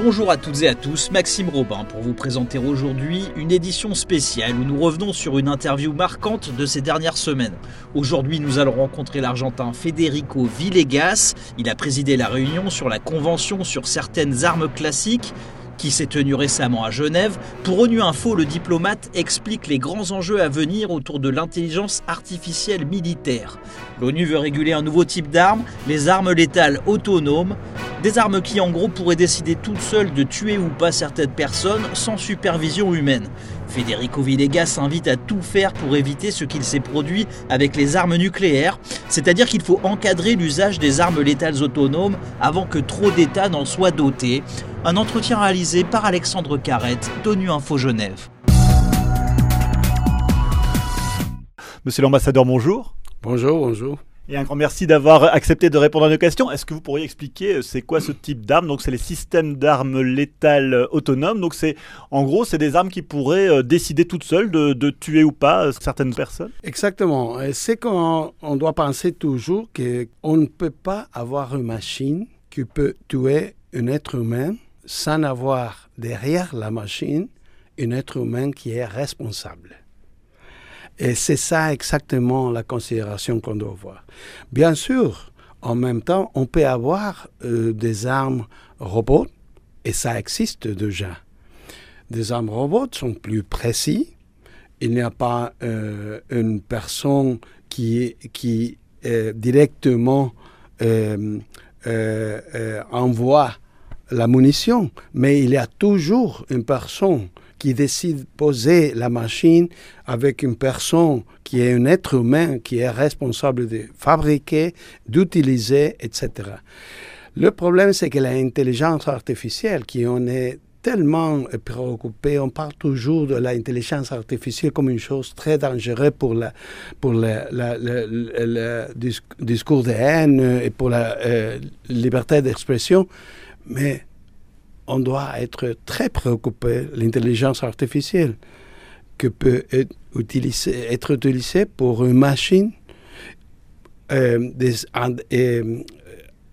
Bonjour à toutes et à tous, Maxime Robin pour vous présenter aujourd'hui une édition spéciale où nous revenons sur une interview marquante de ces dernières semaines. Aujourd'hui, nous allons rencontrer l'Argentin Federico Villegas. Il a présidé la réunion sur la convention sur certaines armes classiques qui s'est tenu récemment à Genève. Pour ONU Info, le diplomate explique les grands enjeux à venir autour de l'intelligence artificielle militaire. L'ONU veut réguler un nouveau type d'armes, les armes létales autonomes, des armes qui en gros pourraient décider toutes seules de tuer ou pas certaines personnes sans supervision humaine. Federico Villegas invite à tout faire pour éviter ce qu'il s'est produit avec les armes nucléaires, c'est-à-dire qu'il faut encadrer l'usage des armes létales autonomes avant que trop d'États n'en soient dotés. Un entretien réalisé par Alexandre Carrette d'ONU Info Genève. Monsieur l'ambassadeur, bonjour. Bonjour, bonjour. Et un grand merci d'avoir accepté de répondre à nos questions. Est-ce que vous pourriez expliquer euh, c'est quoi ce type d'armes Donc c'est les systèmes d'armes létales euh, autonomes. Donc c'est en gros c'est des armes qui pourraient euh, décider toutes seules de, tuer ou pas certaines personnes. Exactement. C'est qu'on on doit penser toujours qu'on ne peut pas avoir une machine qui peut tuer un être humain sans avoir derrière la machine un être humain qui est responsable. Et c'est ça exactement la considération qu'on doit voir. Bien sûr, en même temps, on peut avoir euh, des armes robots, et ça existe déjà. Des armes robots sont plus précis. Il n'y a pas euh, une personne qui, qui directement euh, envoie la munition, mais il y a toujours une personne qui décide de poser la machine avec une personne qui est un être humain, qui est responsable de fabriquer, d'utiliser, etc. Le problème, c'est que l'intelligence artificielle, qui en est tellement préoccupé, on parle toujours de l'intelligence artificielle comme une chose très dangereuse pour le discours de haine et pour la euh, liberté d'expression, mais on doit être très préoccupé l'intelligence artificielle que peut être utilisée, pour une machine euh, euh,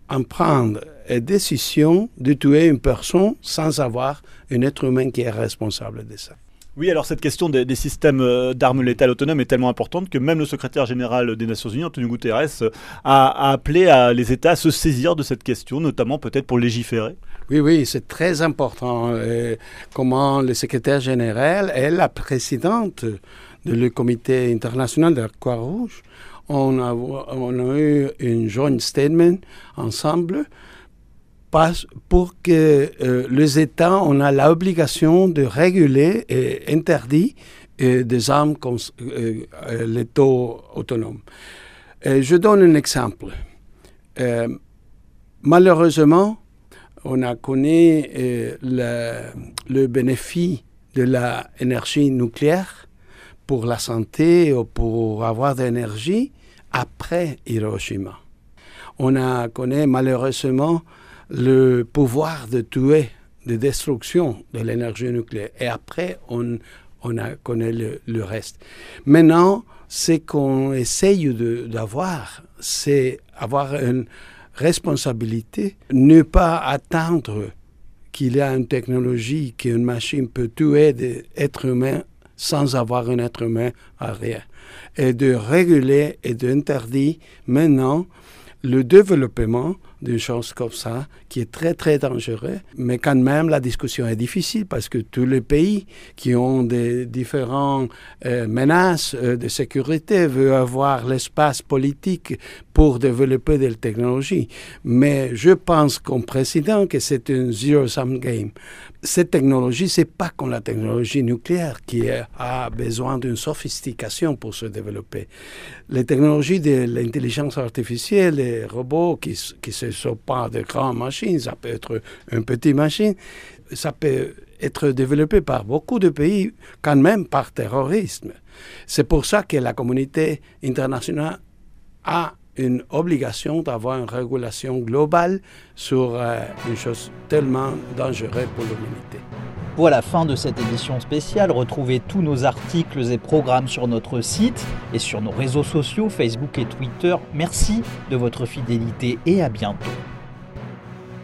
en, prendre une décision de tuer une personne sans avoir un être humain qui est responsable de ça. Oui, alors cette question des, systèmes euh, d'armes létales autonomes est tellement importante que même le secrétaire général des Nations Unies, Antonio Guterres, a, appelé à les États à se saisir de cette question, notamment peut-être pour légiférer. Oui, oui, c'est très important. Euh, comment le secrétaire général et la présidente de le comité international de la Croix-Rouge, on a, on a eu un joint statement ensemble pour que euh, les États ont l'obligation de réguler et interdire euh, des armes euh, létaux autonomes. je donne un exemple. malheureusement, on a connu le, le, bénéfice de l'énergie nucléaire pour la santé ou pour avoir de l'énergie après Hiroshima. On a connu malheureusement le pouvoir de tuer, de destruction de l'énergie nucléaire. Et après, on, on a connaît le, reste. Maintenant, ce qu'on essaye d'avoir, c'est avoir une responsabilité, ne pas attendre qu'il y a une technologie, qu'une machine peut tuer des êtres humains sans avoir un être humain arrière. Et de réguler et d'interdire maintenant le développement d'une chose comme ça, qui est très, très dangereux. Mais quand même, la discussion est difficile parce que tous les pays qui ont des différentes euh, menaces euh, de sécurité veulent avoir l'espace politique pour développer des technologies. Mais je pense comme président que c'est un zero-sum game. Cette technologie, c'est pas comme la technologie nucléaire qui a besoin d'une sophistication pour se développer. Les technologies de l'intelligence artificielle, les robots qui, qui se sont pas de grandes machines, ça peut être une petite machine, ça peut être développé par beaucoup de pays, quand même par terrorisme. C'est pour ça que la communauté internationale a une obligation d'avoir une régulation globale sur euh, une chose tellement dangereuse pour l'humanité. Voilà, fin de cette édition spéciale. Retrouvez tous nos articles et programmes sur notre site et sur nos réseaux sociaux, Facebook et Twitter. Merci de votre fidélité et à bientôt.